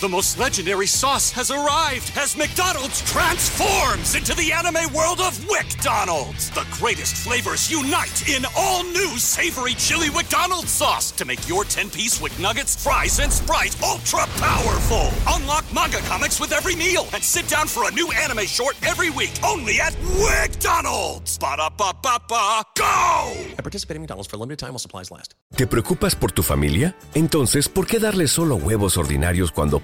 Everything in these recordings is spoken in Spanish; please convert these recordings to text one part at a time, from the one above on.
The most legendary sauce has arrived as McDonald's transforms into the anime world of WickDonald's. The greatest flavors unite in all new savory chili McDonald's sauce to make your 10-piece Wick Nuggets, fries, and Sprite ultra powerful. Unlock manga comics with every meal and sit down for a new anime short every week only at WickDonald's. Ba-da-ba-ba-ba, go! I participate in McDonald's for a limited time while supplies last. ¿Te preocupas por tu familia? Entonces, ¿por qué darles solo huevos ordinarios cuando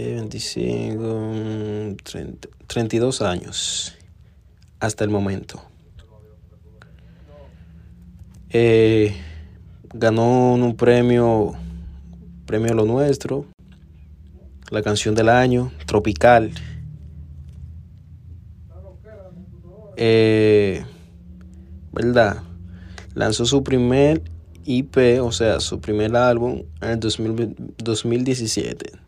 Eh, 25, 30, 32 años hasta el momento. Eh, ganó un premio, premio Lo Nuestro, la canción del año, Tropical. Eh, ¿Verdad? Lanzó su primer IP, o sea, su primer álbum en el 2000 2017,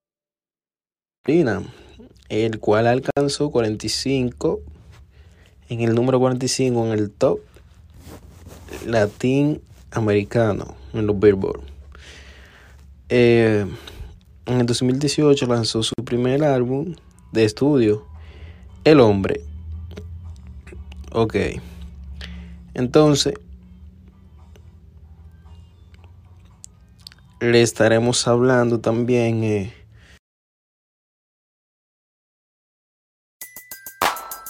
El cual alcanzó 45 en el número 45 en el top latinoamericano en los Billboard. Eh, en el 2018 lanzó su primer álbum de estudio, El Hombre. Ok. Entonces, le estaremos hablando también eh,